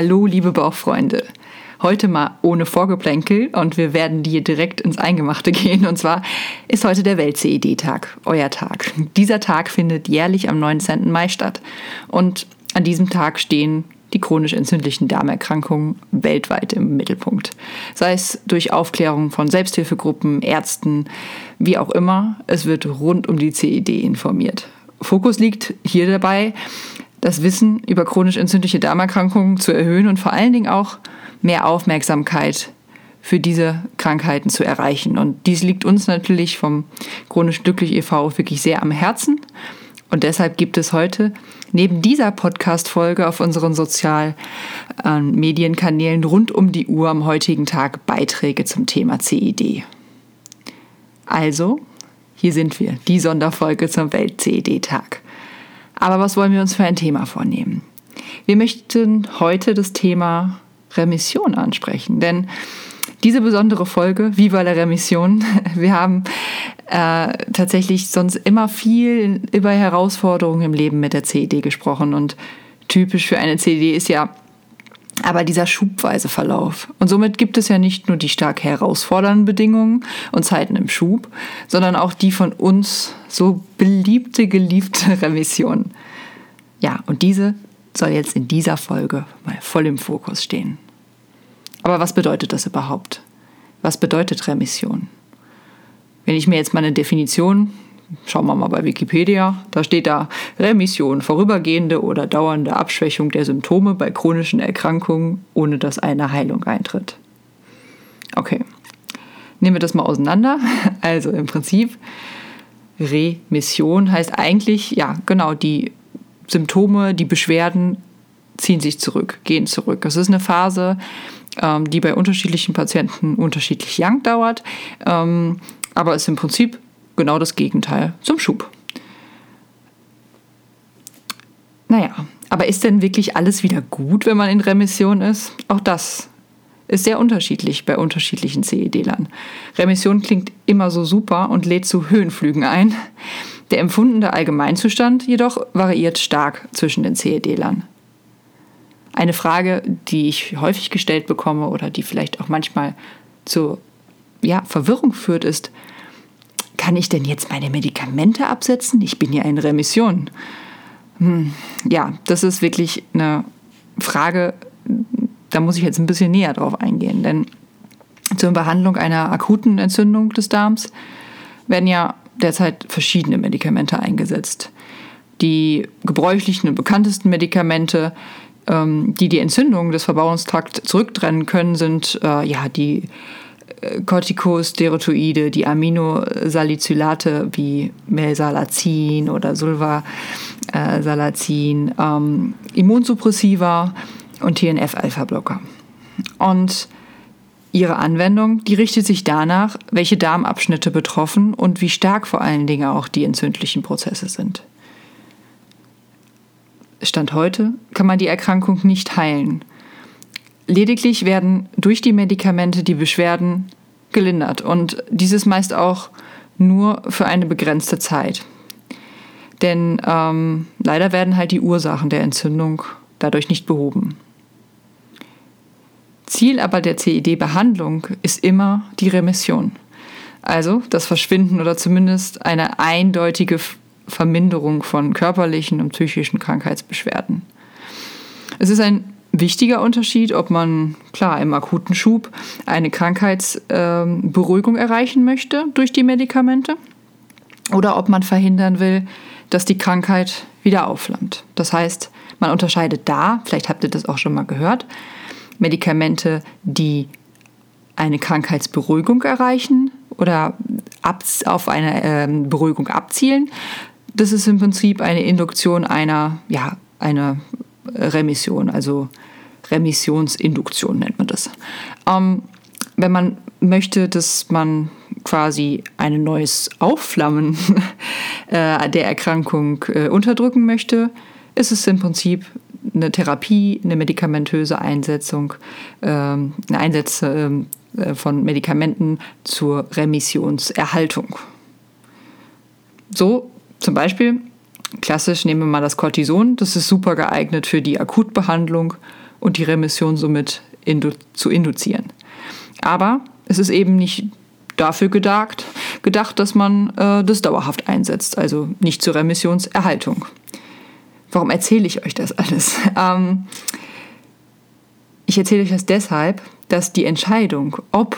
Hallo, liebe Bauchfreunde. Heute mal ohne Vorgeplänkel und wir werden hier direkt ins Eingemachte gehen. Und zwar ist heute der Welt-CED-Tag, euer Tag. Dieser Tag findet jährlich am 19. Mai statt. Und an diesem Tag stehen die chronisch entzündlichen Darmerkrankungen weltweit im Mittelpunkt. Sei es durch Aufklärung von Selbsthilfegruppen, Ärzten, wie auch immer, es wird rund um die CED informiert. Fokus liegt hier dabei das Wissen über chronisch entzündliche Darmerkrankungen zu erhöhen und vor allen Dingen auch mehr Aufmerksamkeit für diese Krankheiten zu erreichen. Und dies liegt uns natürlich vom Chronisch Glücklich e.V. wirklich sehr am Herzen. Und deshalb gibt es heute neben dieser Podcast-Folge auf unseren sozialen äh, Medienkanälen rund um die Uhr am heutigen Tag Beiträge zum Thema CED. Also, hier sind wir, die Sonderfolge zum Welt-CED-Tag. Aber was wollen wir uns für ein Thema vornehmen? Wir möchten heute das Thema Remission ansprechen, denn diese besondere Folge, Viva la Remission, wir haben äh, tatsächlich sonst immer viel über Herausforderungen im Leben mit der CED gesprochen und typisch für eine CED ist ja aber dieser schubweise Verlauf. Und somit gibt es ja nicht nur die stark herausfordernden Bedingungen und Zeiten im Schub, sondern auch die von uns so beliebte, geliebte Remission. Ja, und diese soll jetzt in dieser Folge mal voll im Fokus stehen. Aber was bedeutet das überhaupt? Was bedeutet Remission? Wenn ich mir jetzt mal eine Definition Schauen wir mal bei Wikipedia. Da steht da Remission, vorübergehende oder dauernde Abschwächung der Symptome bei chronischen Erkrankungen, ohne dass eine Heilung eintritt. Okay, nehmen wir das mal auseinander. Also im Prinzip, Remission heißt eigentlich, ja, genau, die Symptome, die Beschwerden ziehen sich zurück, gehen zurück. Das ist eine Phase, ähm, die bei unterschiedlichen Patienten unterschiedlich lang dauert, ähm, aber ist im Prinzip genau das Gegenteil zum Schub. Naja, aber ist denn wirklich alles wieder gut, wenn man in Remission ist? Auch das ist sehr unterschiedlich bei unterschiedlichen CED-Lern. Remission klingt immer so super und lädt zu Höhenflügen ein. Der empfundene Allgemeinzustand jedoch variiert stark zwischen den CED-Lern. Eine Frage, die ich häufig gestellt bekomme oder die vielleicht auch manchmal zu ja, Verwirrung führt, ist, kann ich denn jetzt meine Medikamente absetzen? Ich bin ja in Remission. Hm, ja, das ist wirklich eine Frage, da muss ich jetzt ein bisschen näher drauf eingehen. Denn zur Behandlung einer akuten Entzündung des Darms werden ja derzeit verschiedene Medikamente eingesetzt. Die gebräuchlichen und bekanntesten Medikamente, ähm, die die Entzündung des Verbauungstrakts zurücktrennen können, sind äh, ja die Corticosteroide, die Aminosalicylate wie Melsalazin oder Sulvasalazin, ähm, Immunsuppressiva und TNF-Alpha-Blocker. Und ihre Anwendung, die richtet sich danach, welche Darmabschnitte betroffen und wie stark vor allen Dingen auch die entzündlichen Prozesse sind. Stand heute kann man die Erkrankung nicht heilen Lediglich werden durch die Medikamente die Beschwerden gelindert und dieses meist auch nur für eine begrenzte Zeit. Denn ähm, leider werden halt die Ursachen der Entzündung dadurch nicht behoben. Ziel aber der CED-Behandlung ist immer die Remission. Also das Verschwinden oder zumindest eine eindeutige Verminderung von körperlichen und psychischen Krankheitsbeschwerden. Es ist ein wichtiger Unterschied, ob man klar im akuten Schub eine Krankheitsberuhigung ähm, erreichen möchte durch die Medikamente oder ob man verhindern will, dass die Krankheit wieder aufflammt. Das heißt, man unterscheidet da, vielleicht habt ihr das auch schon mal gehört, Medikamente, die eine Krankheitsberuhigung erreichen oder auf eine ähm, Beruhigung abzielen. Das ist im Prinzip eine Induktion einer, ja, einer Remission, also Remissionsinduktion nennt man das. Ähm, wenn man möchte, dass man quasi ein neues Aufflammen äh, der Erkrankung äh, unterdrücken möchte, ist es im Prinzip eine Therapie, eine medikamentöse Einsetzung, ähm, eine Einsätze ähm, äh, von Medikamenten zur Remissionserhaltung. So zum Beispiel Klassisch nehmen wir mal das Cortison. Das ist super geeignet für die Akutbehandlung und die Remission somit indu zu induzieren. Aber es ist eben nicht dafür gedacht, gedacht dass man äh, das dauerhaft einsetzt, also nicht zur Remissionserhaltung. Warum erzähle ich euch das alles? Ähm, ich erzähle euch das deshalb, dass die Entscheidung, ob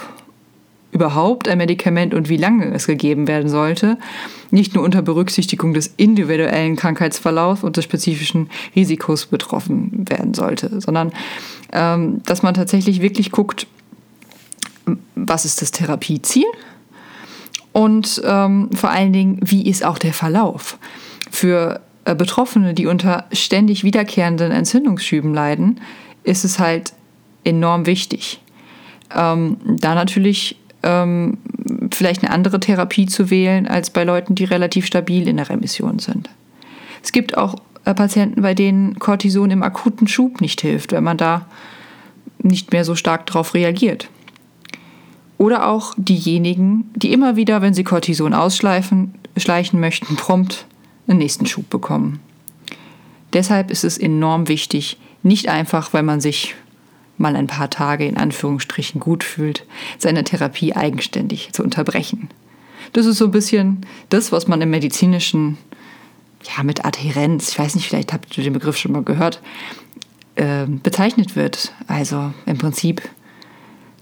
überhaupt ein Medikament und wie lange es gegeben werden sollte, nicht nur unter Berücksichtigung des individuellen Krankheitsverlaufs und des spezifischen Risikos betroffen werden sollte, sondern ähm, dass man tatsächlich wirklich guckt, was ist das Therapieziel und ähm, vor allen Dingen, wie ist auch der Verlauf. Für äh, Betroffene, die unter ständig wiederkehrenden Entzündungsschüben leiden, ist es halt enorm wichtig. Ähm, da natürlich ähm, vielleicht eine andere Therapie zu wählen als bei Leuten, die relativ stabil in der Remission sind. Es gibt auch äh, Patienten, bei denen Cortison im akuten Schub nicht hilft, wenn man da nicht mehr so stark darauf reagiert. Oder auch diejenigen, die immer wieder, wenn sie Cortison ausschleifen, schleichen möchten, prompt einen nächsten Schub bekommen. Deshalb ist es enorm wichtig, nicht einfach, weil man sich mal ein paar Tage in Anführungsstrichen gut fühlt, seine Therapie eigenständig zu unterbrechen. Das ist so ein bisschen das, was man im medizinischen, ja, mit Adhärenz, ich weiß nicht, vielleicht habt ihr den Begriff schon mal gehört, äh, bezeichnet wird. Also im Prinzip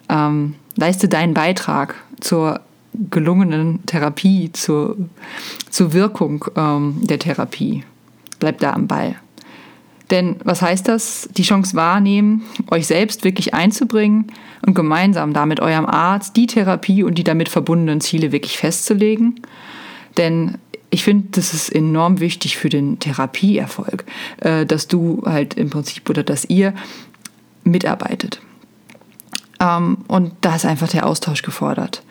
ähm, leiste deinen Beitrag zur gelungenen Therapie, zur, zur Wirkung ähm, der Therapie. Bleib da am Ball. Denn was heißt das? Die Chance wahrnehmen, euch selbst wirklich einzubringen und gemeinsam damit eurem Arzt die Therapie und die damit verbundenen Ziele wirklich festzulegen. Denn ich finde, das ist enorm wichtig für den Therapieerfolg, äh, dass du halt im Prinzip oder dass ihr mitarbeitet. Ähm, und da ist einfach der Austausch gefordert.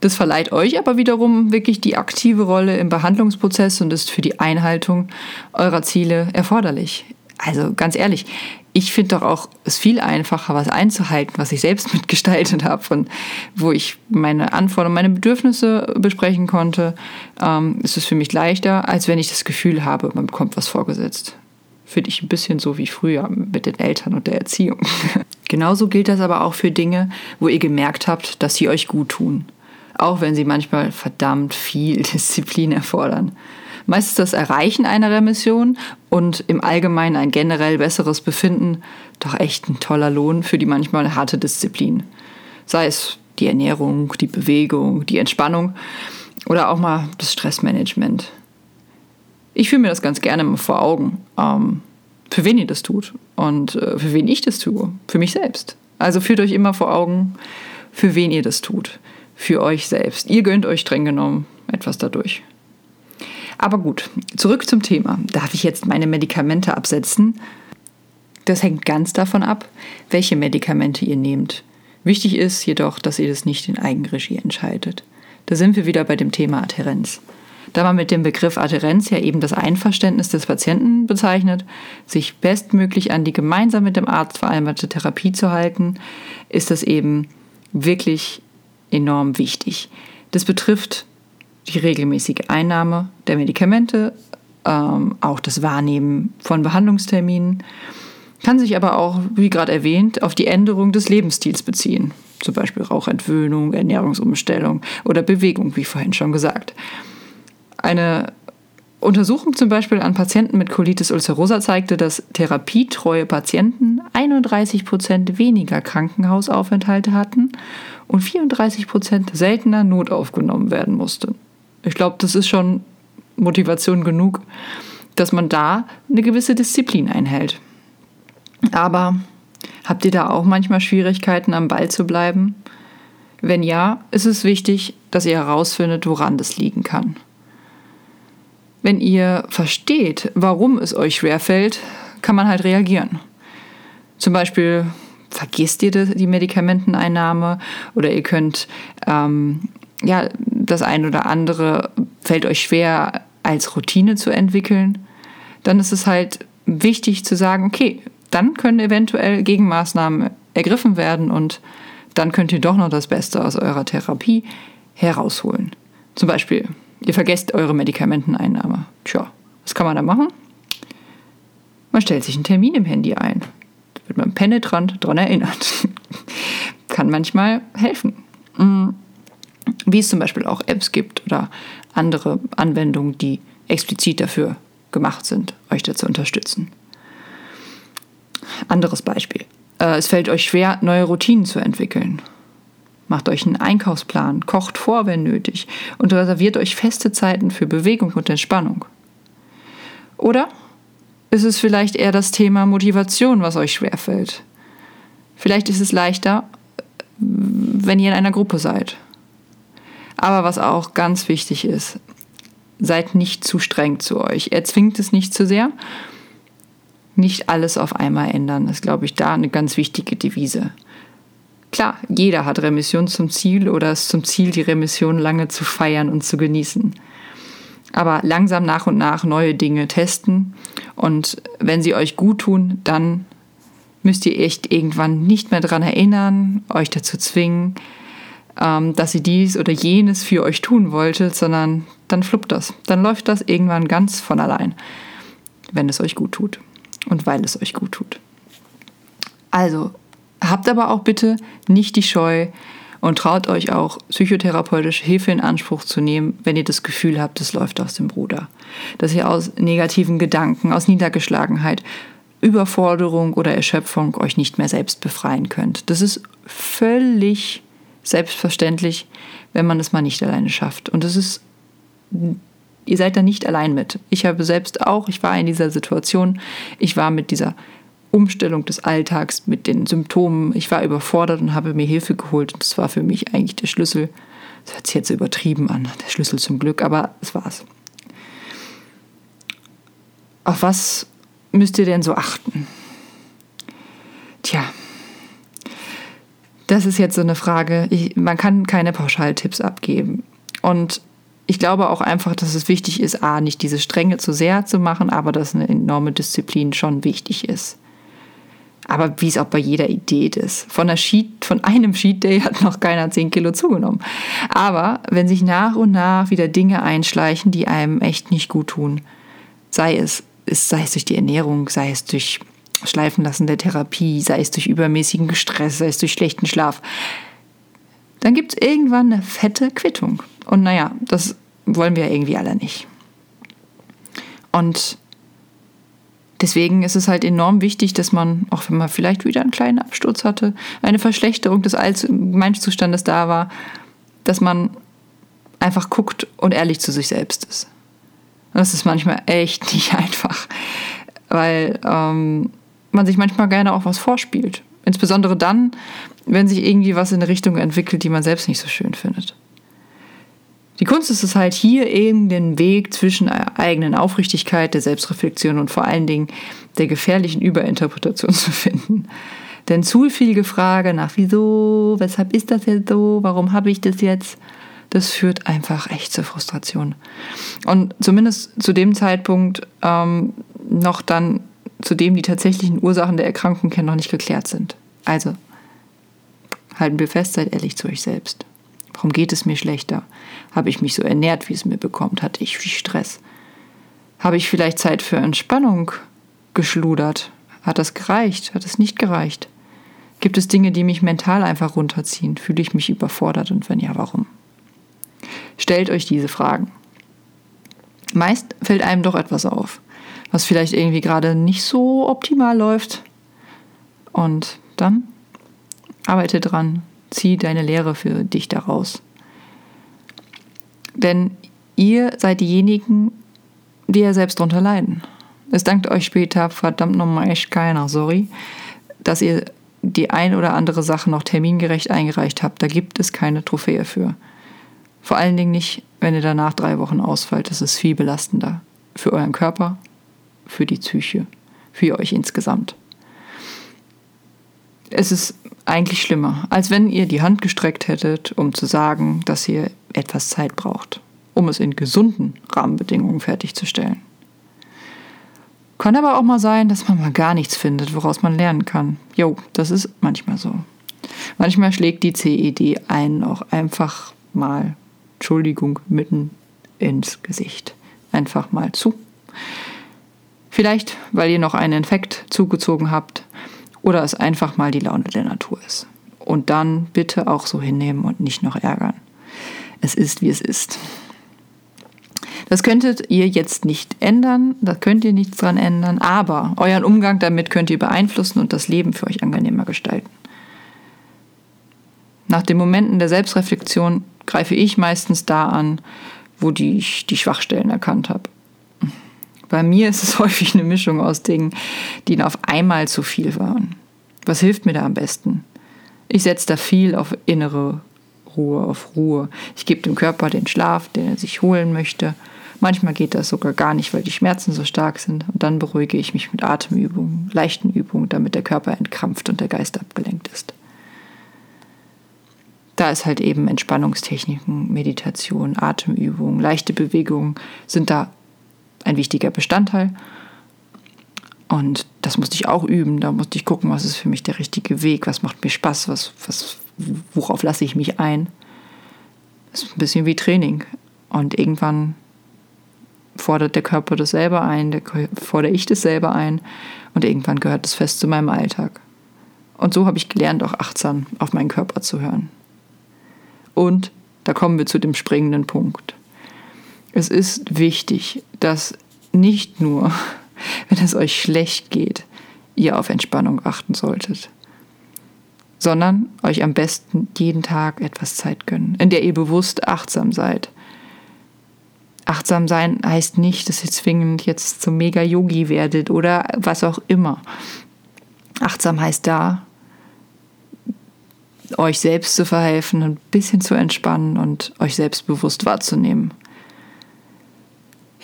Das verleiht euch aber wiederum wirklich die aktive Rolle im Behandlungsprozess und ist für die Einhaltung eurer Ziele erforderlich. Also ganz ehrlich, ich finde doch auch es viel einfacher, was einzuhalten, was ich selbst mitgestaltet habe und wo ich meine Anforderungen, meine Bedürfnisse besprechen konnte. Ähm, ist für mich leichter, als wenn ich das Gefühl habe, man bekommt was vorgesetzt. Finde ich ein bisschen so wie früher mit den Eltern und der Erziehung. Genauso gilt das aber auch für Dinge, wo ihr gemerkt habt, dass sie euch gut tun. Auch wenn sie manchmal verdammt viel Disziplin erfordern. Meist ist das Erreichen einer Remission und im Allgemeinen ein generell besseres Befinden doch echt ein toller Lohn für die manchmal harte Disziplin. Sei es die Ernährung, die Bewegung, die Entspannung oder auch mal das Stressmanagement. Ich fühle mir das ganz gerne mal vor Augen, ähm, für wen ihr das tut und äh, für wen ich das tue, für mich selbst. Also führt euch immer vor Augen, für wen ihr das tut, für euch selbst. Ihr gönnt euch streng genommen etwas dadurch. Aber gut, zurück zum Thema. Darf ich jetzt meine Medikamente absetzen? Das hängt ganz davon ab, welche Medikamente ihr nehmt. Wichtig ist jedoch, dass ihr das nicht in Eigenregie entscheidet. Da sind wir wieder bei dem Thema Adhärenz. Da man mit dem Begriff Adhärenz ja eben das Einverständnis des Patienten bezeichnet, sich bestmöglich an die gemeinsam mit dem Arzt vereinbarte Therapie zu halten, ist das eben wirklich enorm wichtig. Das betrifft die regelmäßige Einnahme der Medikamente, ähm, auch das Wahrnehmen von Behandlungsterminen, kann sich aber auch, wie gerade erwähnt, auf die Änderung des Lebensstils beziehen. Zum Beispiel Rauchentwöhnung, Ernährungsumstellung oder Bewegung, wie vorhin schon gesagt. Eine Untersuchung zum Beispiel an Patienten mit Colitis ulcerosa zeigte, dass therapietreue Patienten 31 Prozent weniger Krankenhausaufenthalte hatten und 34 Prozent seltener notaufgenommen werden mussten. Ich glaube, das ist schon Motivation genug, dass man da eine gewisse Disziplin einhält. Aber habt ihr da auch manchmal Schwierigkeiten, am Ball zu bleiben? Wenn ja, ist es wichtig, dass ihr herausfindet, woran das liegen kann. Wenn ihr versteht, warum es euch schwerfällt, kann man halt reagieren. Zum Beispiel vergisst ihr die Medikamenteneinnahme oder ihr könnt ähm, ja, das eine oder andere fällt euch schwer als Routine zu entwickeln, dann ist es halt wichtig zu sagen, okay, dann können eventuell Gegenmaßnahmen ergriffen werden und dann könnt ihr doch noch das Beste aus eurer Therapie herausholen. Zum Beispiel, ihr vergesst eure Medikamenteneinnahme. Tja, was kann man da machen? Man stellt sich einen Termin im Handy ein. wird man penetrant daran erinnert. Kann manchmal helfen. Mm. Wie es zum Beispiel auch Apps gibt oder andere Anwendungen, die explizit dafür gemacht sind, euch da zu unterstützen. Anderes Beispiel. Äh, es fällt euch schwer, neue Routinen zu entwickeln. Macht euch einen Einkaufsplan, kocht vor, wenn nötig und reserviert euch feste Zeiten für Bewegung und Entspannung. Oder ist es vielleicht eher das Thema Motivation, was euch schwerfällt? Vielleicht ist es leichter, wenn ihr in einer Gruppe seid. Aber was auch ganz wichtig ist, seid nicht zu streng zu euch. Er zwingt es nicht zu sehr. Nicht alles auf einmal ändern, ist, glaube ich, da eine ganz wichtige Devise. Klar, jeder hat Remission zum Ziel oder es zum Ziel, die Remission lange zu feiern und zu genießen. Aber langsam nach und nach neue Dinge testen und wenn sie euch gut tun, dann müsst ihr echt irgendwann nicht mehr daran erinnern, euch dazu zwingen, ähm, dass ihr dies oder jenes für euch tun wolltet, sondern dann fluppt das. Dann läuft das irgendwann ganz von allein, wenn es euch gut tut und weil es euch gut tut. Also habt aber auch bitte nicht die Scheu und traut euch auch psychotherapeutische Hilfe in Anspruch zu nehmen, wenn ihr das Gefühl habt, es läuft aus dem Ruder. Dass ihr aus negativen Gedanken, aus Niedergeschlagenheit, Überforderung oder Erschöpfung euch nicht mehr selbst befreien könnt. Das ist völlig selbstverständlich, wenn man es mal nicht alleine schafft. Und es ist, ihr seid da nicht allein mit. Ich habe selbst auch, ich war in dieser Situation, ich war mit dieser Umstellung des Alltags, mit den Symptomen, ich war überfordert und habe mir Hilfe geholt. Und das war für mich eigentlich der Schlüssel. Das hört sich jetzt übertrieben an, der Schlüssel zum Glück, aber es war's. Auf was müsst ihr denn so achten? Tja, das ist jetzt so eine Frage. Ich, man kann keine Pauschaltipps abgeben. Und ich glaube auch einfach, dass es wichtig ist, A, nicht diese Strenge zu sehr zu machen, aber dass eine enorme Disziplin schon wichtig ist. Aber wie es auch bei jeder Idee ist. Von, einer Sheet, von einem Sheet Day hat noch keiner 10 Kilo zugenommen. Aber wenn sich nach und nach wieder Dinge einschleichen, die einem echt nicht gut tun, sei es, sei es durch die Ernährung, sei es durch Schleifen lassen der Therapie, sei es durch übermäßigen Stress, sei es durch schlechten Schlaf, dann gibt es irgendwann eine fette Quittung. Und naja, das wollen wir irgendwie alle nicht. Und deswegen ist es halt enorm wichtig, dass man, auch wenn man vielleicht wieder einen kleinen Absturz hatte, eine Verschlechterung des Allgemeinzustandes da war, dass man einfach guckt und ehrlich zu sich selbst ist. Und das ist manchmal echt nicht einfach, weil ähm, man sich manchmal gerne auch was vorspielt. Insbesondere dann, wenn sich irgendwie was in eine Richtung entwickelt, die man selbst nicht so schön findet. Die Kunst ist es halt hier eben den Weg zwischen der eigenen Aufrichtigkeit, der Selbstreflexion und vor allen Dingen der gefährlichen Überinterpretation zu finden. Denn zu viel Gefrage nach wieso, weshalb ist das jetzt so, warum habe ich das jetzt, das führt einfach echt zur Frustration. Und zumindest zu dem Zeitpunkt ähm, noch dann zudem die tatsächlichen Ursachen der Erkrankung ja noch nicht geklärt sind. Also, halten wir fest, seid ehrlich zu euch selbst. Warum geht es mir schlechter? Habe ich mich so ernährt, wie es mir bekommt? Hatte ich viel Stress? Habe ich vielleicht Zeit für Entspannung geschludert? Hat das gereicht? Hat es nicht gereicht? Gibt es Dinge, die mich mental einfach runterziehen? Fühle ich mich überfordert und wenn ja, warum? Stellt euch diese Fragen. Meist fällt einem doch etwas auf was vielleicht irgendwie gerade nicht so optimal läuft. Und dann arbeite dran, zieh deine Lehre für dich daraus. Denn ihr seid diejenigen, die ja selbst darunter leiden. Es dankt euch später verdammt nochmal echt keiner, sorry, dass ihr die ein oder andere Sache noch termingerecht eingereicht habt. Da gibt es keine Trophäe für. Vor allen Dingen nicht, wenn ihr danach drei Wochen ausfällt. Das ist viel belastender für euren Körper für die Psyche, für euch insgesamt. Es ist eigentlich schlimmer, als wenn ihr die Hand gestreckt hättet, um zu sagen, dass ihr etwas Zeit braucht, um es in gesunden Rahmenbedingungen fertigzustellen. Kann aber auch mal sein, dass man mal gar nichts findet, woraus man lernen kann. Jo, das ist manchmal so. Manchmal schlägt die CED einen auch einfach mal, Entschuldigung, mitten ins Gesicht. Einfach mal zu. Vielleicht, weil ihr noch einen Infekt zugezogen habt oder es einfach mal die Laune der Natur ist. Und dann bitte auch so hinnehmen und nicht noch ärgern. Es ist, wie es ist. Das könntet ihr jetzt nicht ändern, da könnt ihr nichts dran ändern, aber euren Umgang damit könnt ihr beeinflussen und das Leben für euch angenehmer gestalten. Nach den Momenten der Selbstreflexion greife ich meistens da an, wo die, ich die Schwachstellen erkannt habe. Bei mir ist es häufig eine Mischung aus Dingen, die auf einmal zu viel waren. Was hilft mir da am besten? Ich setze da viel auf innere Ruhe, auf Ruhe. Ich gebe dem Körper den Schlaf, den er sich holen möchte. Manchmal geht das sogar gar nicht, weil die Schmerzen so stark sind. Und dann beruhige ich mich mit Atemübungen, leichten Übungen, damit der Körper entkrampft und der Geist abgelenkt ist. Da ist halt eben Entspannungstechniken, Meditation, Atemübungen, leichte Bewegungen sind da ein wichtiger Bestandteil. Und das musste ich auch üben. Da musste ich gucken, was ist für mich der richtige Weg, was macht mir Spaß, was, was, worauf lasse ich mich ein. Das ist ein bisschen wie Training. Und irgendwann fordert der Körper das selber ein, der, fordere ich das selber ein und irgendwann gehört das fest zu meinem Alltag. Und so habe ich gelernt, auch achtsam auf meinen Körper zu hören. Und da kommen wir zu dem springenden Punkt. Es ist wichtig, dass nicht nur, wenn es euch schlecht geht, ihr auf Entspannung achten solltet, sondern euch am besten jeden Tag etwas Zeit gönnen, in der ihr bewusst achtsam seid. Achtsam sein heißt nicht, dass ihr zwingend jetzt zum Mega-Yogi werdet oder was auch immer. Achtsam heißt da, euch selbst zu verhelfen, ein bisschen zu entspannen und euch selbstbewusst wahrzunehmen.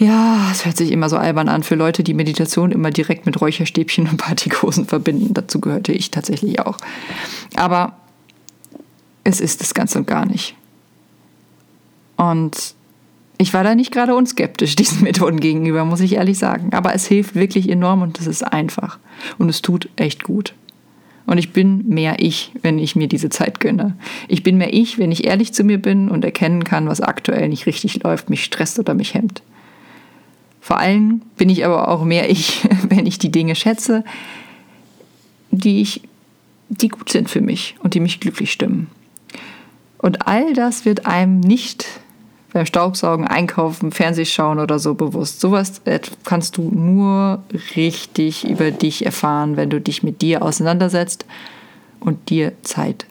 Ja, es hört sich immer so albern an für Leute, die Meditation immer direkt mit Räucherstäbchen und Partikosen verbinden. Dazu gehörte ich tatsächlich auch. Aber es ist es ganz und gar nicht. Und ich war da nicht gerade unskeptisch diesen Methoden gegenüber, muss ich ehrlich sagen. Aber es hilft wirklich enorm und es ist einfach. Und es tut echt gut. Und ich bin mehr ich, wenn ich mir diese Zeit gönne. Ich bin mehr ich, wenn ich ehrlich zu mir bin und erkennen kann, was aktuell nicht richtig läuft, mich stresst oder mich hemmt. Vor allem bin ich aber auch mehr ich, wenn ich die Dinge schätze, die ich, die gut sind für mich und die mich glücklich stimmen. Und all das wird einem nicht beim Staubsaugen, Einkaufen, Fernsehschauen oder so bewusst. Sowas äh, kannst du nur richtig über dich erfahren, wenn du dich mit dir auseinandersetzt und dir Zeit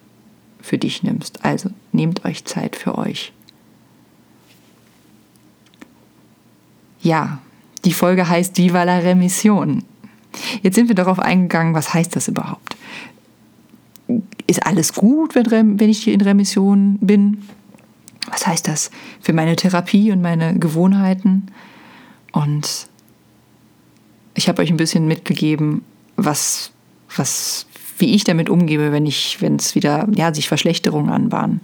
für dich nimmst. Also nehmt euch Zeit für euch. Ja, die Folge heißt Viva la Remission. Jetzt sind wir darauf eingegangen, was heißt das überhaupt? Ist alles gut, wenn, wenn ich in Remission bin? Was heißt das für meine Therapie und meine Gewohnheiten? Und ich habe euch ein bisschen mitgegeben, was, was, wie ich damit umgebe, wenn ich, wenn es wieder, ja, sich Verschlechterungen anbahnen.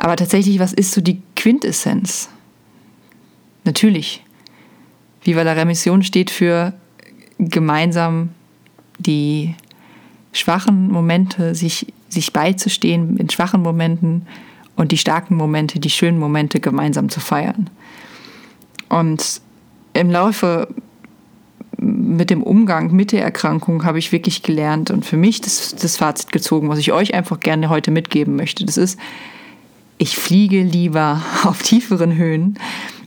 Aber tatsächlich, was ist so die Quintessenz? Natürlich, Viva la Remission steht für gemeinsam die schwachen Momente, sich, sich beizustehen in schwachen Momenten und die starken Momente, die schönen Momente gemeinsam zu feiern. Und im Laufe mit dem Umgang mit der Erkrankung habe ich wirklich gelernt und für mich das, das Fazit gezogen, was ich euch einfach gerne heute mitgeben möchte. Das ist, ich fliege lieber auf tieferen Höhen,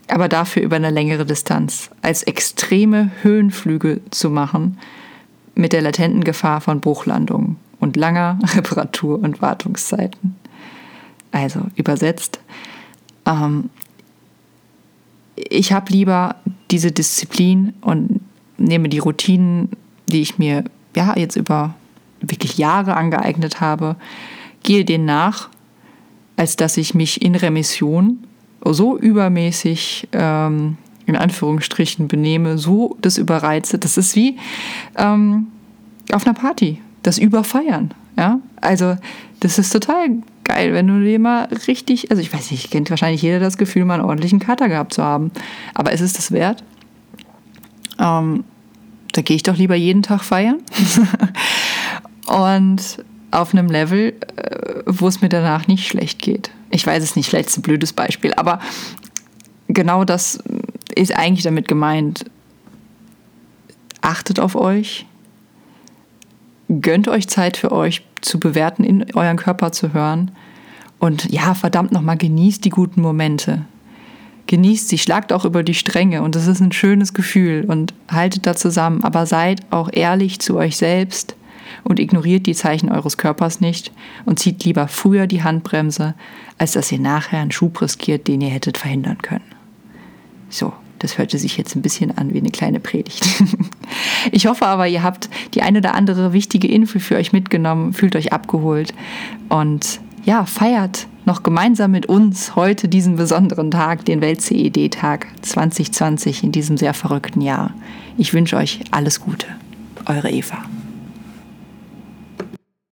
aber dafür über eine längere Distanz, als extreme Höhenflüge zu machen mit der latenten Gefahr von Bruchlandungen und langer Reparatur- und Wartungszeiten. Also übersetzt, ähm, ich habe lieber diese Disziplin und nehme die Routinen, die ich mir ja jetzt über wirklich Jahre angeeignet habe, gehe denen nach, als dass ich mich in Remission so übermäßig ähm, in Anführungsstrichen benehme, so das überreize. Das ist wie ähm, auf einer Party, das Überfeiern. Ja? Also das ist total geil, wenn du dir mal richtig, also ich weiß nicht, kennt wahrscheinlich jeder das Gefühl, mal einen ordentlichen Kater gehabt zu haben. Aber ist es das wert? Ähm, da gehe ich doch lieber jeden Tag feiern. Und auf einem Level, äh, wo es mir danach nicht schlecht geht. Ich weiß es nicht, vielleicht ist ein blödes Beispiel, aber genau das ist eigentlich damit gemeint. Achtet auf euch, gönnt euch Zeit für euch zu bewerten, in euren Körper zu hören. Und ja, verdammt nochmal, genießt die guten Momente. Genießt sie, schlagt auch über die Stränge und es ist ein schönes Gefühl und haltet da zusammen, aber seid auch ehrlich zu euch selbst und ignoriert die Zeichen eures Körpers nicht und zieht lieber früher die Handbremse, als dass ihr nachher einen Schub riskiert, den ihr hättet verhindern können. So, das hörte sich jetzt ein bisschen an wie eine kleine Predigt. Ich hoffe aber, ihr habt die eine oder andere wichtige Info für euch mitgenommen, fühlt euch abgeholt und ja, feiert noch gemeinsam mit uns heute diesen besonderen Tag, den Welt-CED-Tag 2020 in diesem sehr verrückten Jahr. Ich wünsche euch alles Gute. Eure Eva.